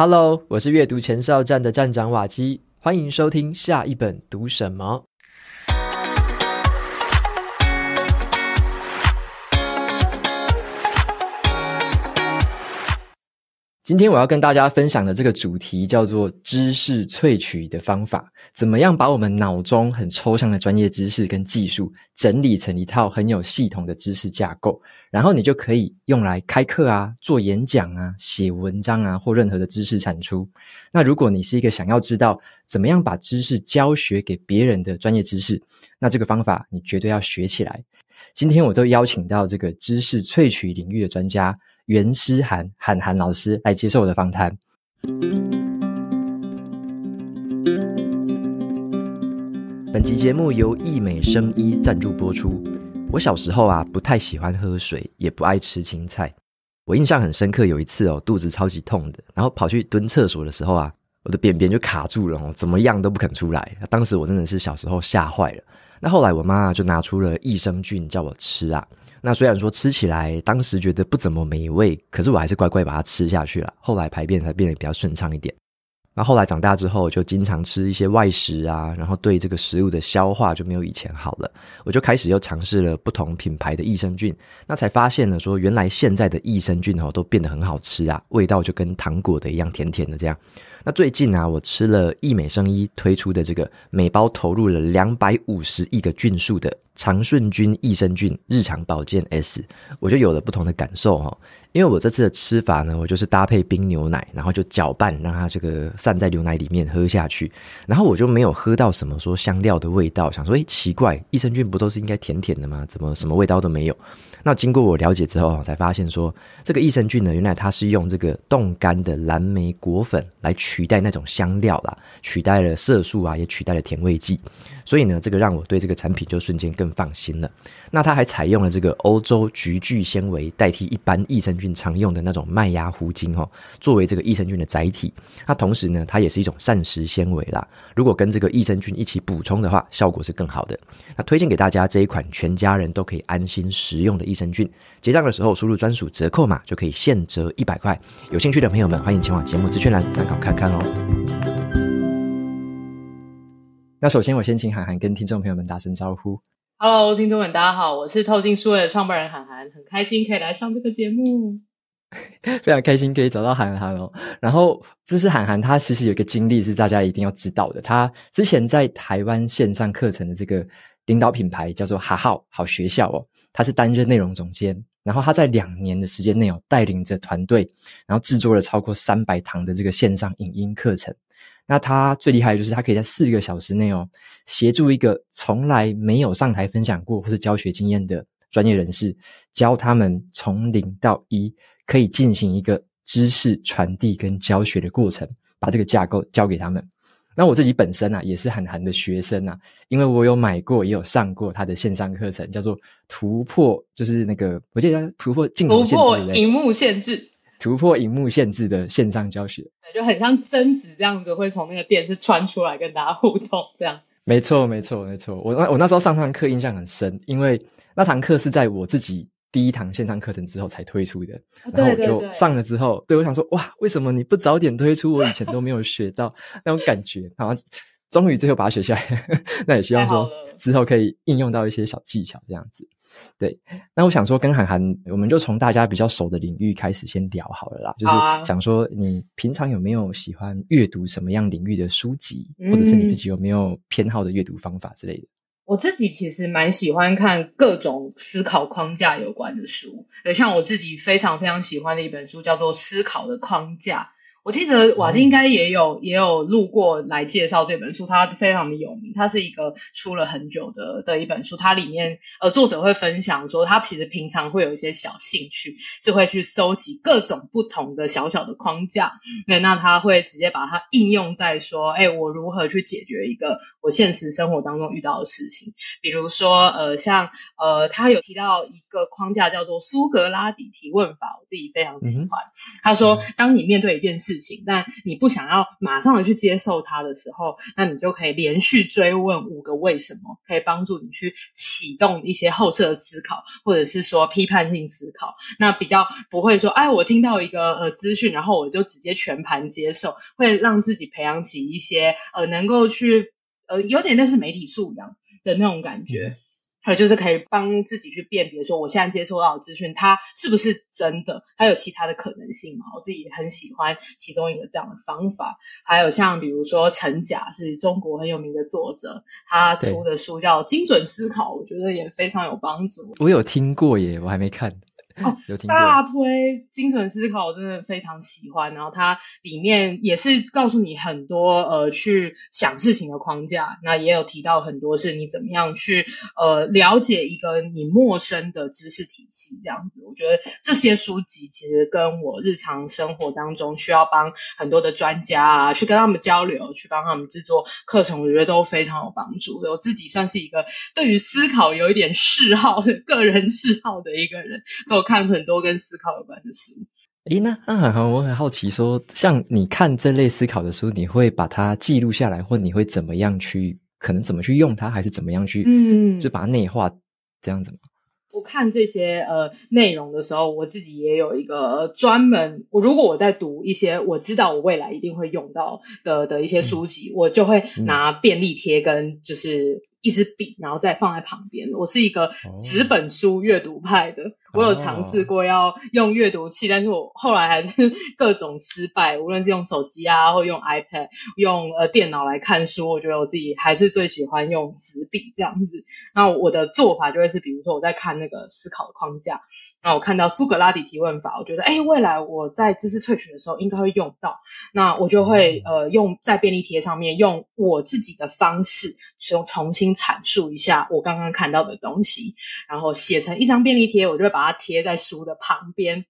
Hello，我是阅读前哨站的站长瓦基，欢迎收听下一本读什么。今天我要跟大家分享的这个主题叫做知识萃取的方法，怎么样把我们脑中很抽象的专业知识跟技术整理成一套很有系统的知识架构，然后你就可以用来开课啊、做演讲啊、写文章啊或任何的知识产出。那如果你是一个想要知道怎么样把知识教学给别人的专业知识，那这个方法你绝对要学起来。今天我都邀请到这个知识萃取领域的专家。袁诗涵，涵涵老师来接受我的访谈。本集节目由易美生医赞助播出。我小时候啊，不太喜欢喝水，也不爱吃青菜。我印象很深刻，有一次哦，肚子超级痛的，然后跑去蹲厕所的时候啊，我的便便就卡住了哦，怎么样都不肯出来。当时我真的是小时候吓坏了。那后来我妈就拿出了益生菌叫我吃啊。那虽然说吃起来当时觉得不怎么美味，可是我还是乖乖把它吃下去了。后来排便才变得比较顺畅一点。那后来长大之后，就经常吃一些外食啊，然后对这个食物的消化就没有以前好了。我就开始又尝试了不同品牌的益生菌，那才发现呢说，原来现在的益生菌哦都变得很好吃啊，味道就跟糖果的一样甜甜的这样。那最近啊，我吃了益美生医推出的这个每包投入了两百五十亿个菌数的长顺菌益生菌日常保健 S，我就有了不同的感受哈。因为我这次的吃法呢，我就是搭配冰牛奶，然后就搅拌，让它这个散在牛奶里面喝下去，然后我就没有喝到什么说香料的味道，想说诶奇怪，益生菌不都是应该甜甜的吗？怎么什么味道都没有？那经过我了解之后，我才发现说，这个益生菌呢，原来它是用这个冻干的蓝莓果粉来取代那种香料啦，取代了色素啊，也取代了甜味剂。所以呢，这个让我对这个产品就瞬间更放心了。那它还采用了这个欧洲菊苣纤维代替一般益生菌常用的那种麦芽糊精哦，作为这个益生菌的载体。那同时呢，它也是一种膳食纤维啦。如果跟这个益生菌一起补充的话，效果是更好的。那推荐给大家这一款全家人都可以安心食用的益生菌。结账的时候输入专属折扣码就可以现折一百块。有兴趣的朋友们，欢迎前往节目资讯栏参考看看哦。那首先我先请涵涵跟听众朋友们打声招呼。Hello，听众们，大家好，我是透镜数位的创办人涵涵，很开心可以来上这个节目，非常开心可以找到涵涵哦。然后，这是涵涵，他其实有一个经历是大家一定要知道的。他之前在台湾线上课程的这个领导品牌叫做哈号好学校哦，他是担任内容总监。然后他在两年的时间内哦，带领着团队，然后制作了超过三百堂的这个线上影音课程。那他最厉害的就是他可以在四个小时内哦，协助一个从来没有上台分享过或是教学经验的专业人士，教他们从零到一可以进行一个知识传递跟教学的过程，把这个架构教给他们。那我自己本身啊，也是很寒的学生啊，因为我有买过，也有上过他的线上课程，叫做突破，就是那个我记得突破镜头限制，突破荧幕限制。突破荧幕限制的线上教学，对，就很像贞子这样子，会从那个电视穿出来跟大家互动，这样。没错，没错，没错。我那我那时候上那堂课印象很深，因为那堂课是在我自己第一堂线上课程之后才推出的，然后我就上了之后，对，我想说，哇，为什么你不早点推出？我以前都没有学到那种感觉，好像终于最后把它学下来。那也希望说之后可以应用到一些小技巧，这样子。对，那我想说，跟涵涵，我们就从大家比较熟的领域开始先聊好了啦。就是想说，你平常有没有喜欢阅读什么样领域的书籍，或者是你自己有没有偏好的阅读方法之类的？嗯，我自己其实蛮喜欢看各种思考框架有关的书，对，像我自己非常非常喜欢的一本书叫做《思考的框架》。我记得瓦基应该也有也有录过来介绍这本书，它非常的有名，它是一个出了很久的的一本书，它里面呃作者会分享说，他其实平常会有一些小兴趣，是会去收集各种不同的小小的框架，对，那他会直接把它应用在说，哎，我如何去解决一个我现实生活当中遇到的事情，比如说呃像呃他有提到一个框架叫做苏格拉底提问法，我自己非常喜欢，他说当你面对一件事。事情，但你不想要马上的去接受它的时候，那你就可以连续追问五个为什么，可以帮助你去启动一些后设思考，或者是说批判性思考。那比较不会说，哎，我听到一个呃资讯，然后我就直接全盘接受，会让自己培养起一些呃能够去呃有点类似媒体素养的那种感觉。有就是可以帮自己去辨别，说我现在接收到的资讯，它是不是真的？它有其他的可能性吗？我自己也很喜欢其中一个这样的方法。还有像比如说陈甲是中国很有名的作者，他出的书叫《精准思考》，我觉得也非常有帮助。我有听过耶，我还没看。哦，大推精准思考，我真的非常喜欢。然后它里面也是告诉你很多呃去想事情的框架，那也有提到很多是你怎么样去呃了解一个你陌生的知识体系这样子。我觉得这些书籍其实跟我日常生活当中需要帮很多的专家啊去跟他们交流，去帮他们制作课程，我觉得都非常有帮助。我自己算是一个对于思考有一点嗜好的个人嗜好的一个人，所以我。看很多跟思考有关的书。诶，那那很好，我很好奇说，说像你看这类思考的书，你会把它记录下来，或你会怎么样去，可能怎么去用它，还是怎么样去，嗯，就把它内化这样子吗？我看这些呃内容的时候，我自己也有一个专门，我如果我在读一些我知道我未来一定会用到的的一些书籍，嗯，我就会拿便利贴跟就是。一支笔，然后再放在旁边。我是一个纸本书阅读派的，我有尝试过要用阅读器，但是我后来还是 各种失败。无论是用手机啊，或用 iPad、用呃电脑来看书，我觉得我自己还是最喜欢用纸笔这样子。那我的做法就会是，比如说我在看那个思考的框架。那我看到苏格拉底提问法，我觉得，哎，未来我在知识萃取的时候应该会用到，那我就会呃用在便利贴上面用我自己的方式，重重新阐述一下我刚刚看到的东西，然后写成一张便利贴，我就会把它它贴在书的旁边。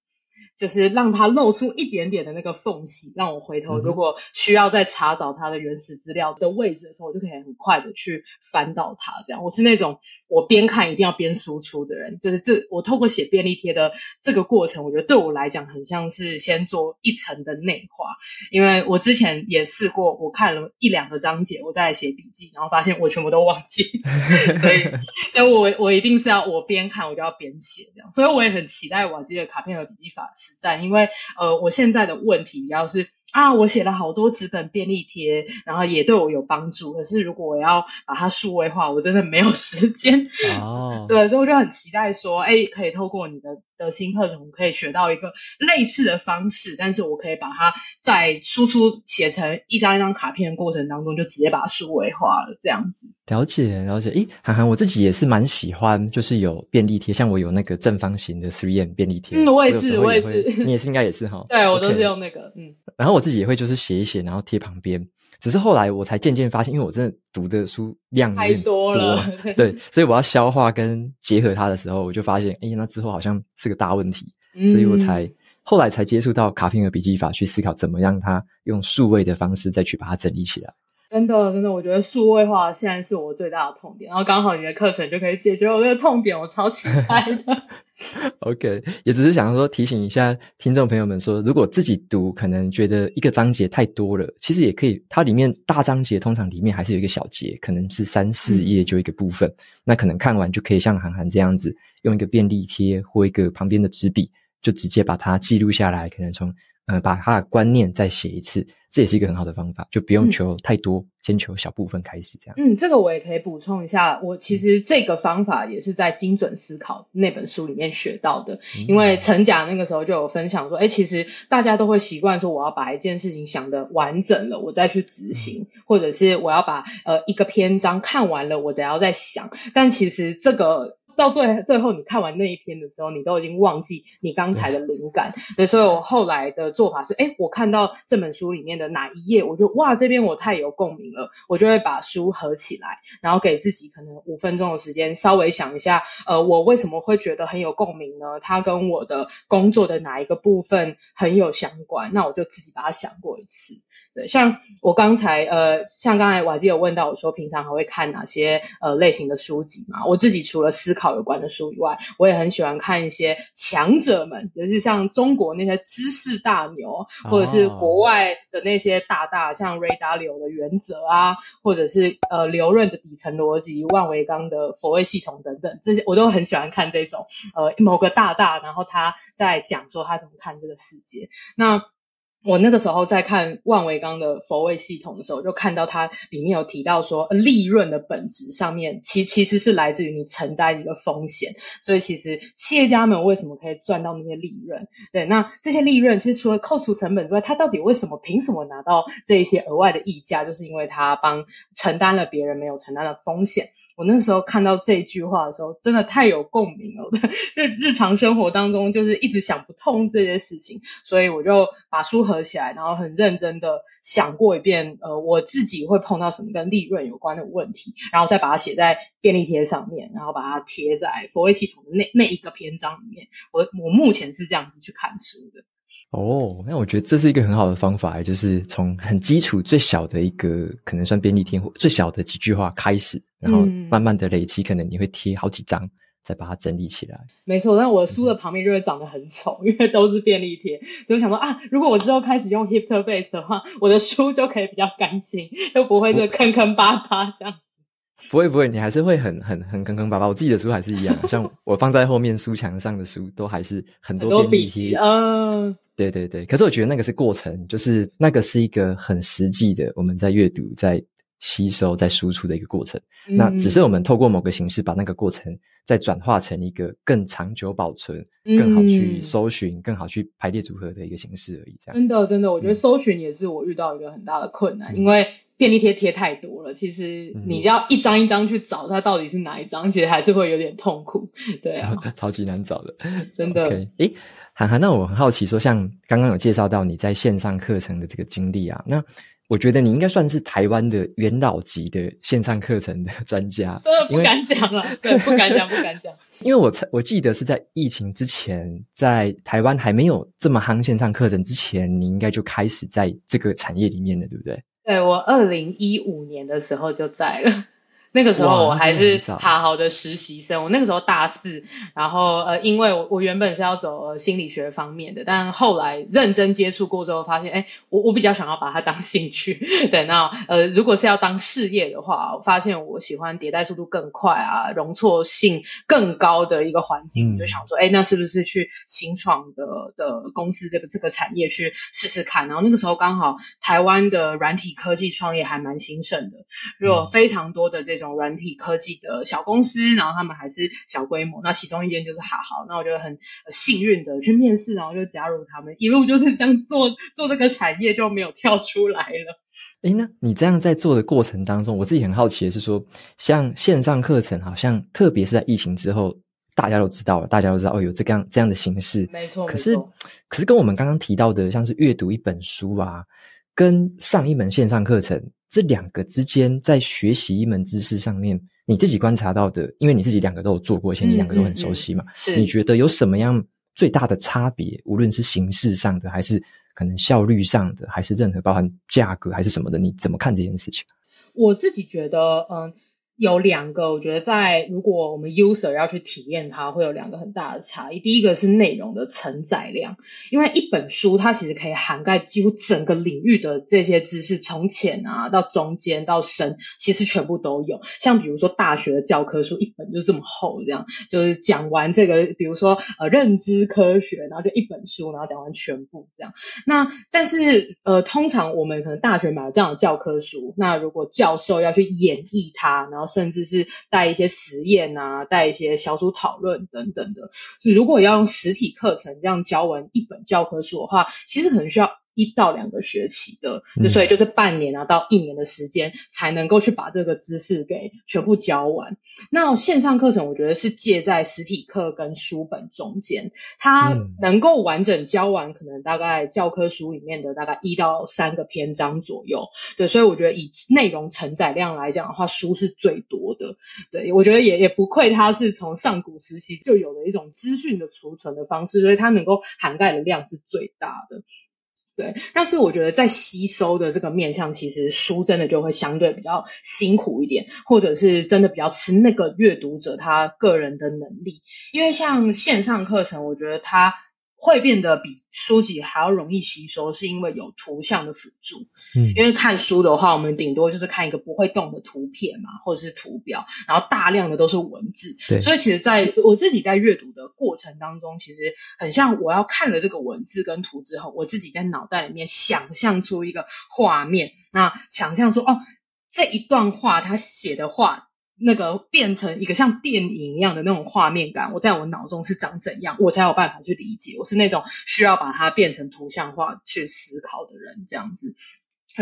就是让它露出一点点的那个缝隙，让我回头如果需要再查找它的原始资料的位置的时候，我就可以很快的去翻到它。这样，我是那种我边看一定要边输出的人。就是这，我透过写便利贴的这个过程，我觉得对我来讲很像是先做一层的内化。因为我之前也试过，我看了一两个章节，我再来写笔记，然后发现我全部都忘记，所以，所以我我一定是要我边看我就要边写这样。所以我也很期待瓦基的卡片和笔记法。在，因为呃，我现在的问题比较是。啊，我写了好多纸本便利贴，然后也对我有帮助。可是如果我要把它数位化，我真的没有时间。哦，对，所以我就很期待说，哎，可以透过你的的新课程，我可以学到一个类似的方式，但是我可以把它在输出写成一张一张卡片的过程当中，就直接把它数位化了，这样子。了解，了解。诶，涵涵，我自己也是蛮喜欢，就是有便利贴，像我有那个正方形的 3M 便利贴。嗯，我也是，我，也，我也是。你也是，应该也是哈。对，我都是用那个，嗯。然后我自己也会就是写一写，然后贴旁边。只是后来我才渐渐发现，因为我真的读的书量太多了，对，所以我要消化跟结合它的时候，我就发现，哎，那之后好像是个大问题，嗯、所以我才后来才接触到卡片和笔记法，去思考怎么让它用数位的方式再去把它整理起来。真的，真的，我觉得数位化现在是我最大的痛点，然后刚好你的课程就可以解决我这个痛点，我超期待的。OK，也只是想说提醒一下听众朋友们说，如果自己读可能觉得一个章节太多了，其实也可以，它里面大章节通常里面还是有一个小节，可能是三四页就一个部分，嗯、那可能看完就可以像韩寒这样子，用一个便利贴或一个旁边的纸笔，就直接把它记录下来，可能从。呃，把他的观念再写一次，这也是一个很好的方法，就不用求太多，嗯、先求小部分开始这样。嗯，这个我也可以补充一下，我其实这个方法也是在《精准思考》那本书里面学到的，嗯、因为陈甲那个时候就有分享说，哎，其实大家都会习惯说，我要把一件事情想得完整了，我再去执行，嗯、或者是我要把呃一个篇章看完了，我才要再想，但其实这个。到最最后，你看完那一篇的时候，你都已经忘记你刚才的灵感。对，所以我后来的做法是，哎，我看到这本书里面的哪一页，我就哇，这边我太有共鸣了，我就会把书合起来，然后给自己可能五分钟的时间，稍微想一下，呃，我为什么会觉得很有共鸣呢？它跟我的工作的哪一个部分很有相关？那我就自己把它想过一次。对，像我刚才，呃，像刚才瓦基有问到我说，平常还会看哪些呃类型的书籍嘛？我自己除了思考。考有关的书以外，我也很喜欢看一些强者们，就是像中国那些知识大牛，或者是国外的那些大大，像 Ray Dalio 的原则啊，或者是呃刘润的底层逻辑、万维钢的佛位系统等等，这些我都很喜欢看这种呃某个大大，然后他在讲说他怎么看这个世界。那我那个时候在看万维钢的佛位系统的时候，就看到它里面有提到说，利润的本质上面，其其实是来自于你承担一个风险。所以其实企业家们为什么可以赚到那些利润？对，那这些利润其实除了扣除成本之外，他到底为什么凭什么拿到这一些额外的溢价？就是因为他帮承担了别人没有承担的风险。我那时候看到这句话的时候，真的太有共鸣了。日日常生活当中，就是一直想不通这些事情，所以我就把书合起来，然后很认真的想过一遍，呃，我自己会碰到什么跟利润有关的问题，然后再把它写在便利贴上面，然后把它贴在佛位系统的那那一个篇章里面。我我目前是这样子去看书的。哦，那我觉得这是一个很好的方法，就是从很基础、最小的一个可能算便利贴或最小的几句话开始，然后慢慢的累积，可能你会贴好几张，再把它整理起来。没错，但我的书的旁边就会长得很丑，因为都是便利贴，所以想说啊，如果我之后开始用 Hipster-Base 的话，我的书就可以比较干净，又不会这坑坑巴巴这样。不会不会，你还是会很很很坑坑巴巴。我自己的书还是一样，像我放在后面书墙上的书，都还是很多便利贴。嗯，对对对。可是我觉得那个是过程，就是那个是一个很实际的，我们在阅读、在吸收、在输出的一个过程。嗯、那只是我们透过某个形式，把那个过程再转化成一个更长久保存、更好去搜寻、更好去排列组合的一个形式而已。这样。真的真的，我觉得搜寻也是我遇到一个很大的困难，嗯、因为。便利贴贴太多了，其实你要一张一张去找它到底是哪一张，其实还是会有点痛苦。对啊，超级难找的，真的。诶、okay. 涵涵，那我很好奇，说像刚刚有介绍到你在线上课程的这个经历啊，那我觉得你应该算是台湾的元老级的线上课程的专家，真的不敢讲了，对，不敢讲，不敢讲。因为我我记得是在疫情之前，在台湾还没有这么夯线上课程之前，你应该就开始在这个产业里面了，对不对？对，我二零一五年的时候就在了。那个时候我还是好好的实习生，我那个时候大四，然后呃，因为我我原本是要走呃心理学方面的，但后来认真接触过之后，发现哎，我我比较想要把它当兴趣。对，那呃，如果是要当事业的话，我发现我喜欢迭代速度更快啊，容错性更高的一个环境，嗯、就想说，哎，那是不是去新创的的公司这个这个产业去试试看？然后那个时候刚好台湾的软体科技创业还蛮兴盛的，有非常多的这。这种软体科技的小公司，然后他们还是小规模。那其中一间就是好好，那我觉得很幸运的去面试，然后就加入他们，一路就是这样做做这个产业就没有跳出来了。诶，那你这样在做的过程当中，我自己很好奇的是说，像线上课程，好像特别是在疫情之后，大家都知道了，大家都知道哦，有这样这样的形式，没错。可是可是跟我们刚刚提到的，像是阅读一本书啊，跟上一门线上课程。这两个之间，在学习一门知识上面，你自己观察到的，因为你自己两个都有做过，而且你两个都很熟悉嘛，嗯嗯嗯、是你觉得有什么样最大的差别？无论是形式上的，还是可能效率上的，还是任何包含价格还是什么的，你怎么看这件事情？我自己觉得，嗯。有两个，我觉得在如果我们 user 要去体验它，会有两个很大的差异。第一个是内容的承载量，因为一本书它其实可以涵盖几乎整个领域的这些知识，从浅啊到中间到深，其实全部都有。像比如说大学的教科书一本就这么厚，这样就是讲完这个，比如说呃认知科学，然后就一本书，然后讲完全部这样。那但是呃，通常我们可能大学买了这样的教科书，那如果教授要去演绎它，然后甚至是带一些实验啊，带一些小组讨论等等的。所以如果要用实体课程这样教完一本教科书的话，其实可能需要。一到两个学期的，就所以就是半年啊到一年的时间才能够去把这个知识给全部教完。那线上课程我觉得是介在实体课跟书本中间，它能够完整教完，可能大概教科书里面的大概一到三个篇章左右。对，所以我觉得以内容承载量来讲的话，书是最多的。对，我觉得也也不愧它是从上古时期就有的一种资讯的储存的方式，所以它能够涵盖的量是最大的。对，但是我觉得在吸收的这个面向，其实书真的就会相对比较辛苦一点，或者是真的比较吃那个阅读者他个人的能力，因为像线上课程，我觉得它。会变得比书籍还要容易吸收，是因为有图像的辅助。嗯，因为看书的话，我们顶多就是看一个不会动的图片嘛，或者是图表，然后大量的都是文字。对，所以其实在我自己在阅读的过程当中，其实很像我要看了这个文字跟图之后，我自己在脑袋里面想象出一个画面，那想象说哦，这一段话他写的话。那个变成一个像电影一样的那种画面感，我在我脑中是长怎样，我才有办法去理解。我是那种需要把它变成图像化去思考的人，这样子。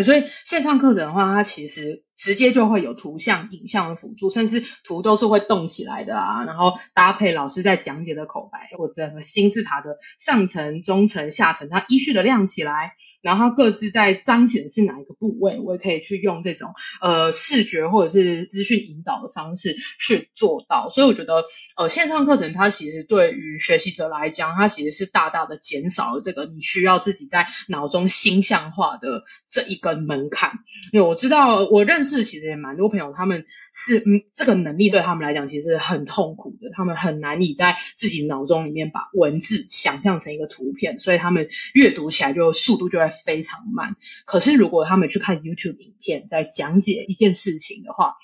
所以线上课程的话，它其实。直接就会有图像、影像的辅助，甚至图都是会动起来的啊。然后搭配老师在讲解的口白，或者金字塔的上层、中层、下层，它依序的亮起来，然后各自在彰显是哪一个部位，我也可以去用这种呃视觉或者是资讯引导的方式去做到。所以我觉得呃线上课程它其实对于学习者来讲，它其实是大大的减少了这个你需要自己在脑中形象化的这一个门槛。因为我知道我认是，其实也蛮多朋友，他们是嗯，这个能力对他们来讲其实很痛苦的，他们很难以在自己脑中里面把文字想象成一个图片，所以他们阅读起来就速度就会非常慢。可是如果他们去看 YouTube 影片，在讲解一件事情的话，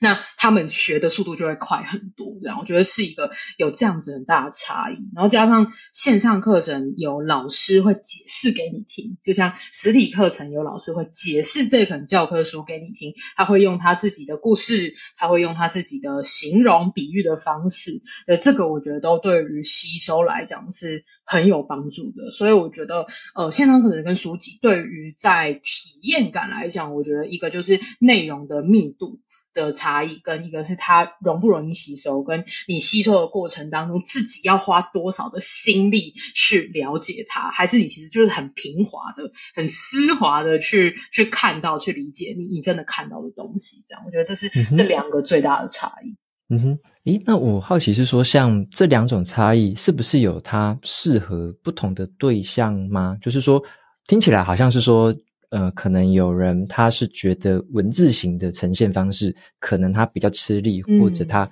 那他们学的速度就会快很多，这样我觉得是一个有这样子很大的差异。然后加上线上课程有老师会解释给你听，就像实体课程有老师会解释这本教科书给你听，他会用他自己的故事，他会用他自己的形容比喻的方式，呃，这个我觉得都对于吸收来讲是很有帮助的。所以我觉得，呃，线上课程跟书籍对于在体验感来讲，我觉得一个就是内容的密度。的差异跟一个是它容不容易吸收，跟你吸收的过程当中自己要花多少的心力去了解它，还是你其实就是很平滑的、很丝滑的去去看到、去理解你你真的看到的东西。这样，我觉得这是这两个最大的差异。嗯哼，诶，那我好奇是说，像这两种差异，是不是有它适合不同的对象吗？就是说，听起来好像是说。呃，可能有人他是觉得文字型的呈现方式，可能他比较吃力，嗯、或者他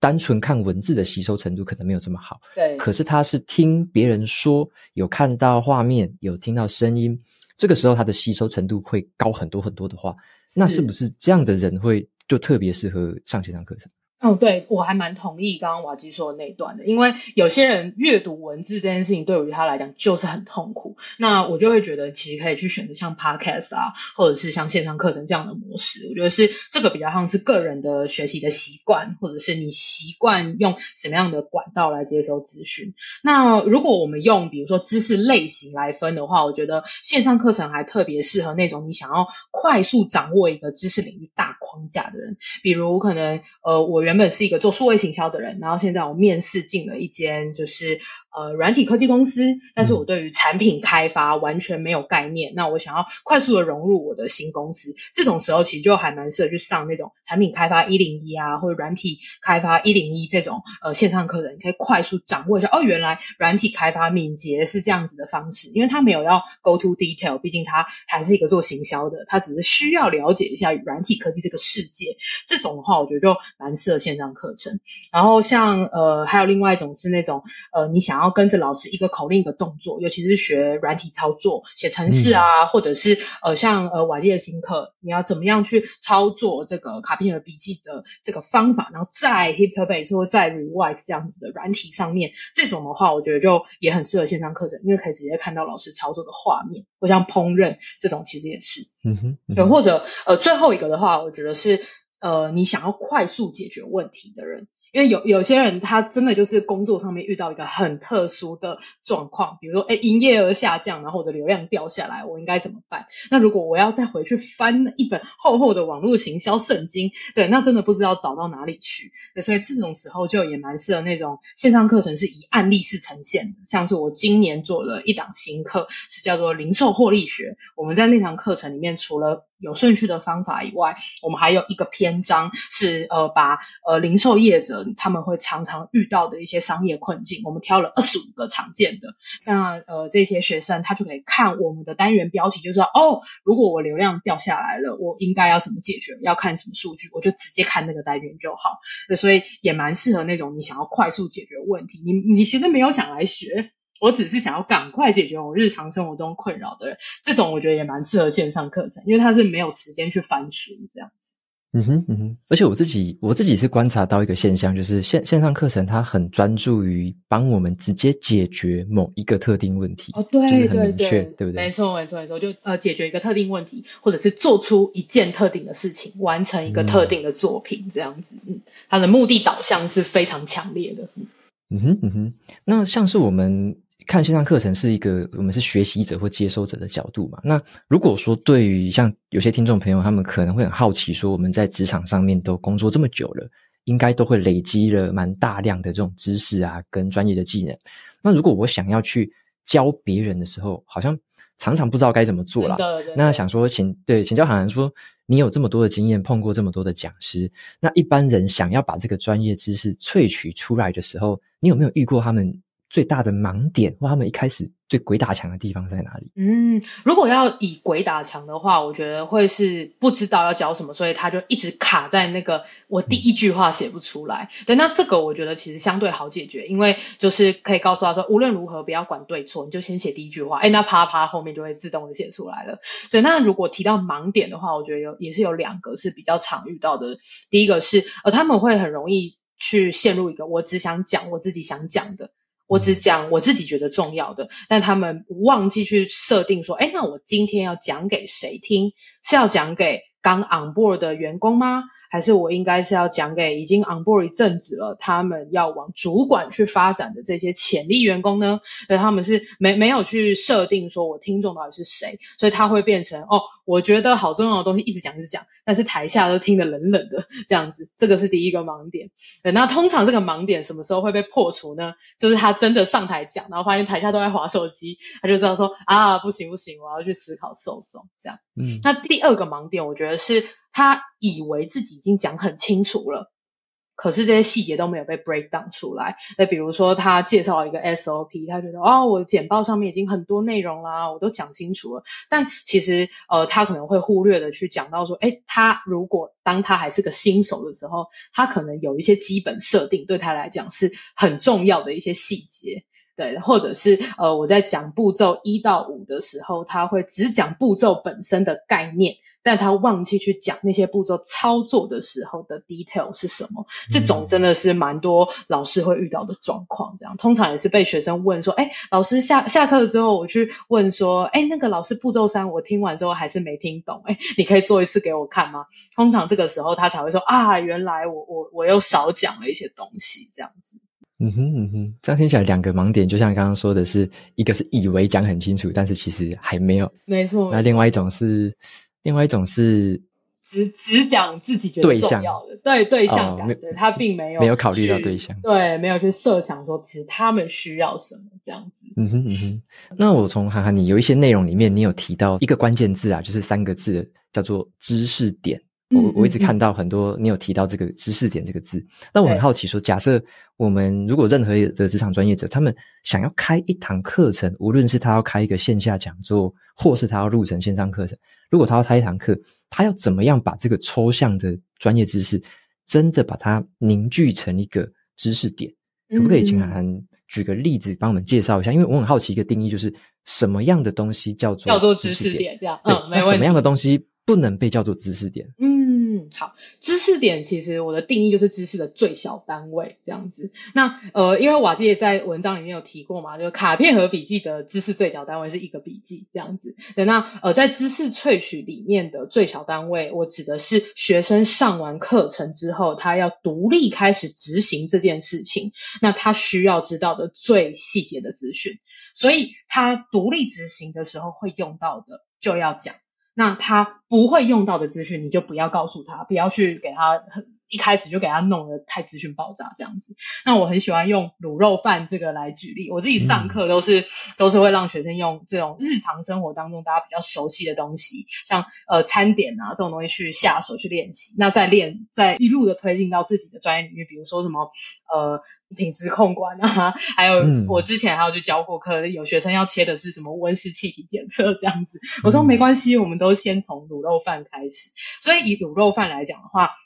单纯看文字的吸收程度可能没有这么好。对，可是他是听别人说，有看到画面，有听到声音，这个时候他的吸收程度会高很多很多的话，那是不是这样的人会就特别适合上线上课程？哦，对，我还蛮同意刚刚瓦基说的那一段的，因为有些人阅读文字这件事情对于他来讲就是很痛苦，那我就会觉得其实可以去选择像 Podcast 啊，或者是像线上课程这样的模式，我觉得是这个比较像是个人的学习的习惯，或者是你习惯用什么样的管道来接收资讯。那如果我们用比如说知识类型来分的话，我觉得线上课程还特别适合那种你想要快速掌握一个知识领域大框架的人，比如可能呃我原。原本是一个做数位行销的人，然后现在我面试进了一间就是呃软体科技公司，但是我对于产品开发完全没有概念。那我想要快速的融入我的新公司，这种时候其实就还蛮适合去上那种产品开发一零一啊，或者软体开发一零一这种呃线上课程，你可以快速掌握一下哦，原来软体开发敏捷是这样子的方式，因为他没有要 go to detail，毕竟他还是一个做行销的，他只是需要了解一下软体科技这个世界。这种的话，我觉得就蛮适合。线上课程，然后像呃，还有另外一种是那种呃，你想要跟着老师一个口令一个动作，尤其是学软体操作、写程式啊，嗯、或者是呃，像呃瓦基的新课，你要怎么样去操作这个卡片和笔记的这个方法，然后在 Hypspace 或在 Rewise 这样子的软体上面，这种的话，我觉得就也很适合线上课程，因为可以直接看到老师操作的画面，或像烹饪这种，其实也是，嗯哼，嗯哼，或者呃，最后一个的话，我觉得是。呃，你想要快速解决问题的人。因为有有些人他真的就是工作上面遇到一个很特殊的状况，比如说哎营业额下降，然后我的流量掉下来，我应该怎么办？那如果我要再回去翻一本厚厚的网络行销圣经，对，那真的不知道找到哪里去。所以这种时候就也蛮适合那种线上课程是以案例式呈现的，像是我今年做了一档新课，是叫做零售获利学。我们在那堂课程里面，除了有顺序的方法以外，我们还有一个篇章是呃把呃零售业者他们会常常遇到的一些商业困境，我们挑了二十五个常见的，那呃这些学生他就可以看我们的单元标题，就知道哦，如果我流量掉下来了，我应该要怎么解决？要看什么数据？我就直接看那个单元就好。所以也蛮适合那种你想要快速解决问题，你你其实没有想来学。我只是想要赶快解决我日常生活中困扰的人，这种我觉得也蛮适合线上课程，因为他是没有时间去翻书这样子。嗯哼嗯哼，而且我自己我自己是观察到一个现象，就是线线上课程它很专注于帮我们直接解决某一个特定问题。哦，对对对，对不对？对没错没错没错，就呃解决一个特定问题，或者是做出一件特定的事情，完成一个特定的作品，嗯、这样子。嗯，它的目的导向是非常强烈的。嗯哼嗯哼，那像是我们。看线上课程是一个我们是学习者或接收者的角度嘛？那如果说对于像有些听众朋友，他们可能会很好奇，说我们在职场上面都工作这么久了，应该都会累积了蛮大量的这种知识啊，跟专业的技能。那如果我想要去教别人的时候，好像常常不知道该怎么做啦。那想说请对请教函函说，你有这么多的经验，碰过这么多的讲师，那一般人想要把这个专业知识萃取出来的时候，你有没有遇过他们？最大的盲点，或他们一开始最鬼打墙的地方在哪里？嗯，如果要以鬼打墙的话，我觉得会是不知道要教什么，所以他就一直卡在那个我第一句话写不出来。嗯、对，那这个我觉得其实相对好解决，因为就是可以告诉他说，无论如何不要管对错，你就先写第一句话，哎，那啪啪后面就会自动的写出来了。对，那如果提到盲点的话，我觉得有也是有两个是比较常遇到的。第一个是呃，他们会很容易去陷入一个我只想讲我自己想讲的。我只讲我自己觉得重要的，但他们忘记去设定说，哎，那我今天要讲给谁听？是要讲给刚 on board 的员工吗？还是我应该是要讲给已经 on board 一阵子了，他们要往主管去发展的这些潜力员工呢？所以他们是没没有去设定说我听众到底是谁，所以他会变成哦，我觉得好重要的东西一直讲一直讲，但是台下都听得冷冷的这样子，这个是第一个盲点。对，那通常这个盲点什么时候会被破除呢？就是他真的上台讲，然后发现台下都在划手机，他就知道说啊，不行不行，我要去思考受众这样。嗯，那第二个盲点，我觉得是他以为自己已经讲很清楚了，可是这些细节都没有被 break down 出来。那比如说他介绍了一个 SOP，他觉得哦，我的简报上面已经很多内容啦，我都讲清楚了。但其实呃，他可能会忽略的去讲到说，诶，他如果当他还是个新手的时候，他可能有一些基本设定对他来讲是很重要的一些细节。对，或者是呃，我在讲步骤一到五的时候，他会只讲步骤本身的概念，但他忘记去讲那些步骤操作的时候的 detail 是什么。这种真的是蛮多老师会遇到的状况。这样通常也是被学生问说：“哎，老师下下课了之后，我去问说，哎，那个老师步骤三我听完之后还是没听懂，哎，你可以做一次给我看吗？”通常这个时候他才会说：“啊，原来我我我又少讲了一些东西。”这样子。嗯哼嗯哼，这样听起来两个盲点，就像刚刚说的是，一个是以为讲很清楚，但是其实还没有。没错。那另外一种是，另外一种是只只讲自己觉得重要的，对对象感，对他并没有没有考虑到对象，对，没有去设想说其实他们需要什么这样子。嗯哼嗯哼。那我从涵涵你有一些内容里面，你有提到一个关键字啊，就是三个字，叫做知识点。我我一直看到很多你有提到这个知识点这个字，那我很好奇说，假设我们如果任何的职场专业者，他们想要开一堂课程，无论是他要开一个线下讲座，或是他要录成线上课程，如果他要开一堂课，他要怎么样把这个抽象的专业知识，真的把它凝聚成一个知识点？可不可以请涵涵举个例子帮我们介绍一下？因为我很好奇一个定义，就是什么样的东西叫做叫做知识点？这样，对，那什么样的东西不能被叫做知识点？嗯。好，知识点其实我的定义就是知识的最小单位这样子。那呃，因为瓦基也在文章里面有提过嘛，就卡片和笔记的知识最小单位是一个笔记这样子。对，那呃，在知识萃取里面的最小单位，我指的是学生上完课程之后，他要独立开始执行这件事情，那他需要知道的最细节的资讯，所以他独立执行的时候会用到的就要讲。那他不会用到的资讯，你就不要告诉他，不要去给他很一开始就给他弄得太资讯爆炸这样子。那我很喜欢用卤肉饭这个来举例，我自己上课都是、嗯、都是会让学生用这种日常生活当中大家比较熟悉的东西，像呃餐点啊这种东西去下手去练习，那再练再一路的推进到自己的专业领域，比如说什么呃。品质控管啊，还有我之前还有去教过课，有学生要切的是什么温室气体检测这样子，我说没关系，我们都先从卤肉饭开始。所以以卤肉饭来讲的话，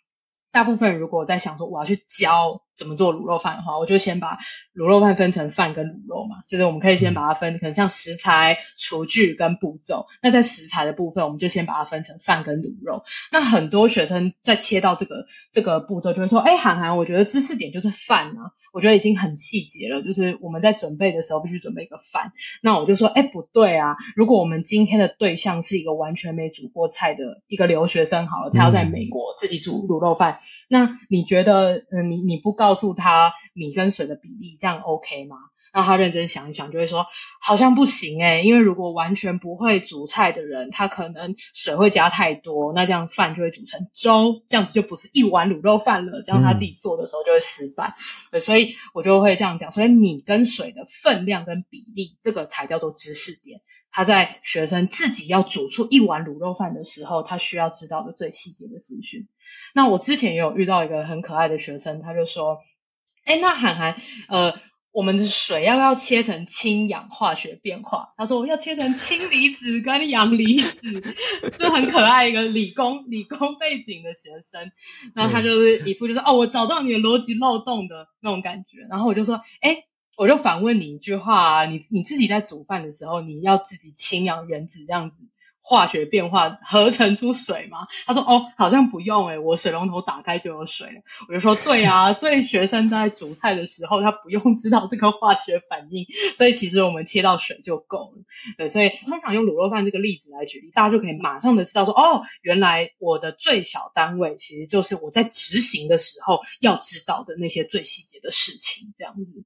大部分如果在想说我要去教。怎么做卤肉饭的话，我就先把卤肉饭分成饭跟卤肉嘛，就是我们可以先把它分，可能像食材、厨具跟步骤。那在食材的部分，我们就先把它分成饭跟卤肉。那很多学生在切到这个这个步骤，就会说：“哎，涵涵，我觉得知识点就是饭啊，我觉得已经很细节了，就是我们在准备的时候必须准备一个饭。”那我就说：“哎，不对啊，如果我们今天的对象是一个完全没煮过菜的一个留学生，好了，他要在美国自己煮卤肉饭，那你觉得，嗯，你你不告诉他米跟水的比例，这样 OK 吗？让他认真想一想，就会说好像不行诶，因为如果完全不会煮菜的人，他可能水会加太多，那这样饭就会煮成粥，这样子就不是一碗卤肉饭了，这样他自己做的时候就会失败。对，所以我就会这样讲，所以米跟水的分量跟比例，这个才叫做知识点。他在学生自己要煮出一碗卤肉饭的时候，他需要知道的最细节的资讯。那我之前也有遇到一个很可爱的学生，他就说：“哎，那涵涵，呃，我们的水要不要切成氢氧化学变化？”他说：“我要切成氢离子跟氧离子。”就很可爱一个理工理工背景的学生，然后他就是一副就是、嗯、哦，我找到你的逻辑漏洞的那种感觉。然后我就说：“哎，我就反问你一句话啊，你你自己在煮饭的时候，你要自己氢氧原子这样子。”化学变化合成出水吗？他说：“哦，好像不用诶，我水龙头打开就有水了。”我就说：“对啊，所以学生在煮菜的时候，他不用知道这个化学反应，所以其实我们切到水就够了。”对，所以通常用卤肉饭这个例子来举例，大家就可以马上的知道说：“哦，原来我的最小单位其实就是我在执行的时候要知道的那些最细节的事情，这样子。”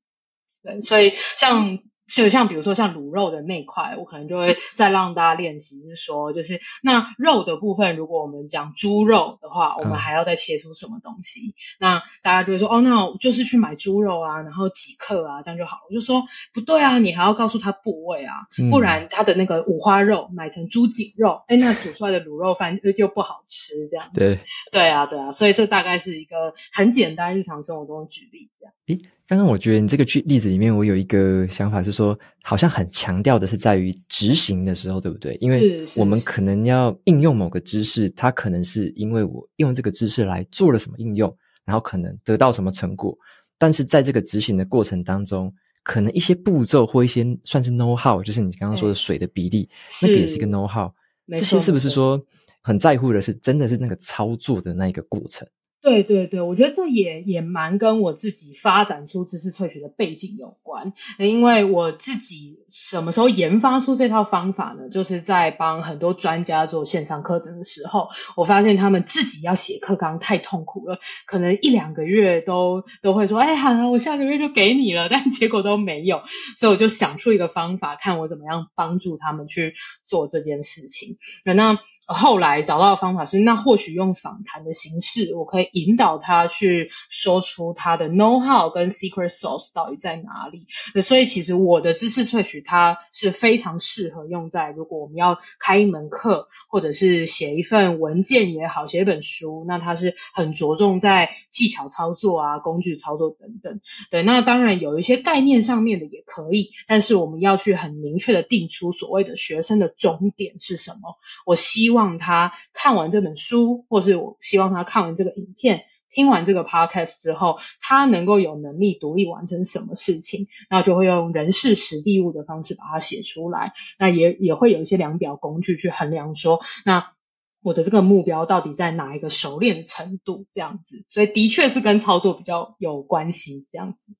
对，所以像。就像比如说像卤肉的那块，我可能就会再让大家练习，是说就是那肉的部分，如果我们讲猪肉的话，我们还要再切出什么东西？嗯、那大家就会说哦，那我就是去买猪肉啊，然后几克啊，这样就好。我就说不对啊，你还要告诉他部位啊，不然他的那个五花肉买成猪颈肉，哎、嗯，那煮出来的卤肉饭就不好吃，这样子。对对啊，对啊，所以这大概是一个很简单日常生活中的举例这样。诶刚刚我觉得你这个举例子里面，我有一个想法是说，好像很强调的是在于执行的时候，对不对？因为我们可能要应用某个知识，它可能是因为我用这个知识来做了什么应用，然后可能得到什么成果。但是在这个执行的过程当中，可能一些步骤或一些算是 know how，就是你刚刚说的水的比例，那个也是一个 know how。这些是不是说很在乎的是真的是那个操作的那一个过程？对对对，我觉得这也也蛮跟我自己发展出知识萃取的背景有关。因为我自己什么时候研发出这套方法呢？就是在帮很多专家做线上课程的时候，我发现他们自己要写课纲太痛苦了，可能一两个月都都会说：“哎，好啊，我下个月就给你了。”但结果都没有，所以我就想出一个方法，看我怎么样帮助他们去做这件事情。那后来找到的方法是，那或许用访谈的形式，我可以。引导他去说出他的 know how 跟 secret sauce 到底在哪里。所以其实我的知识萃取它是非常适合用在如果我们要开一门课，或者是写一份文件也好，写一本书，那它是很着重在技巧操作啊、工具操作等等。对，那当然有一些概念上面的也可以，但是我们要去很明确的定出所谓的学生的终点是什么。我希望他看完这本书，或是我希望他看完这个影片。听完这个 podcast 之后，他能够有能力独立完成什么事情，那就会用人事实地物的方式把它写出来。那也也会有一些量表工具去衡量说，那我的这个目标到底在哪一个熟练程度这样子。所以的确是跟操作比较有关系这样子。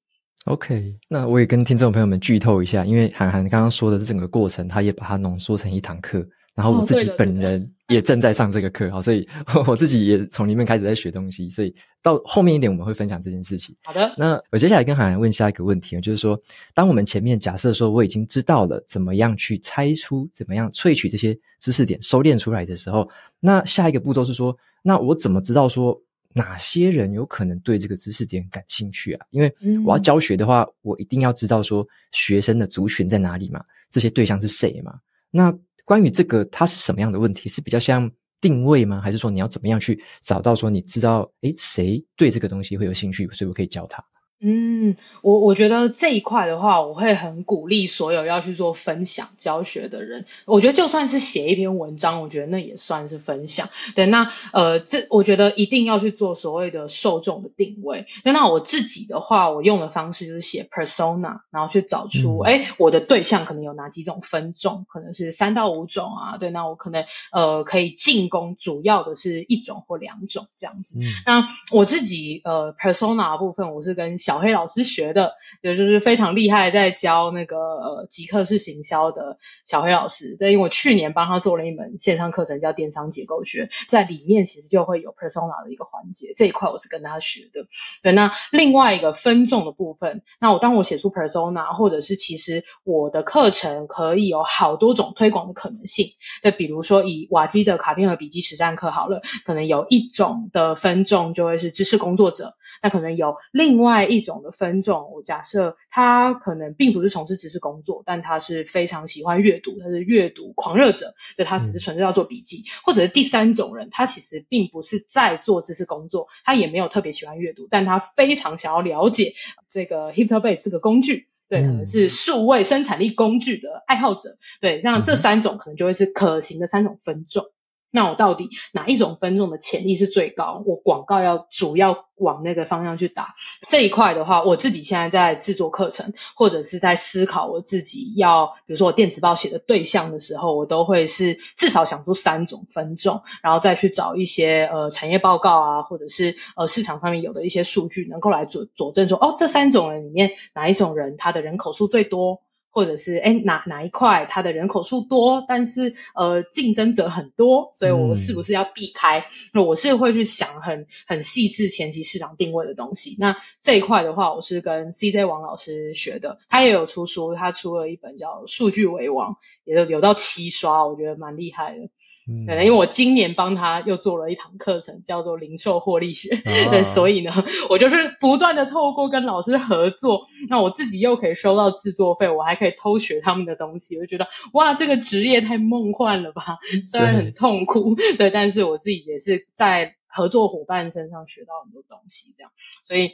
OK，那我也跟听众朋友们剧透一下，因为韩寒刚刚说的这整个过程，他也把它浓缩成一堂课。然后我自己本人也正在上这个课，好，所以 我自己也从里面开始在学东西，所以到后面一点我们会分享这件事情。好的，那我接下来跟海涵问下一个问题，就是说，当我们前面假设说我已经知道了怎么样去猜出、怎么样萃取这些知识点、收敛出来的时候，那下一个步骤是说，那我怎么知道说哪些人有可能对这个知识点感兴趣啊？因为我要教学的话，我一定要知道说学生的族群在哪里嘛，这些对象是谁嘛？那关于这个，它是什么样的问题？是比较像定位吗？还是说你要怎么样去找到说你知道，诶，谁对这个东西会有兴趣，所以我可以教他？嗯，我我觉得这一块的话，我会很鼓励所有要去做分享教学的人。我觉得就算是写一篇文章，我觉得那也算是分享。对，那呃，这我觉得一定要去做所谓的受众的定位。那，那我自己的话，我用的方式就是写 persona，然后去找出，哎、嗯，我的对象可能有哪几种分众，可能是三到五种啊。对，那我可能呃可以进攻主要的是一种或两种这样子。嗯、那我自己呃 persona 的部分，我是跟小小黑老师学的，也就是非常厉害，在教那个呃极客式行销的小黑老师。对，因为我去年帮他做了一门线上课程，叫电商结构学，在里面其实就会有 persona 的一个环节，这一块我是跟他学的。对，那另外一个分众的部分，那我当我写出 persona，或者是其实我的课程可以有好多种推广的可能性。对，比如说以瓦基的卡片和笔记实战课好了，可能有一种的分众就会是知识工作者。那可能有另外一种的分众，我假设他可能并不是从事知识工作，但他是非常喜欢阅读，他是阅读狂热者，对，他只是纯粹要做笔记，嗯、或者是第三种人，他其实并不是在做知识工作，他也没有特别喜欢阅读，但他非常想要了解这个 Hypnobase 这个工具，对，可能是数位生产力工具的爱好者，对，像这三种可能就会是可行的三种分众。那我到底哪一种分众的潜力是最高？我广告要主要往那个方向去打。这一块的话，我自己现在在制作课程，或者是在思考我自己要，比如说我电子报写的对象的时候，我都会是至少想出三种分众，然后再去找一些呃产业报告啊，或者是呃市场上面有的一些数据，能够来佐佐证说，哦，这三种人里面哪一种人他的人口数最多。或者是哎哪哪一块它的人口数多，但是呃竞争者很多，所以我是不是要避开？那、嗯、我是会去想很很细致前期市场定位的东西。那这一块的话，我是跟 CJ 王老师学的，他也有出书，他出了一本叫《数据为王》，也有有到七刷，我觉得蛮厉害的。嗯，对，因为我今年帮他又做了一堂课程，叫做零售获利学，啊、对，所以呢，我就是不断的透过跟老师合作，那我自己又可以收到制作费，我还可以偷学他们的东西，我就觉得哇，这个职业太梦幻了吧，虽然很痛苦，对，对，但是我自己也是在合作伙伴身上学到很多东西，这样，所以。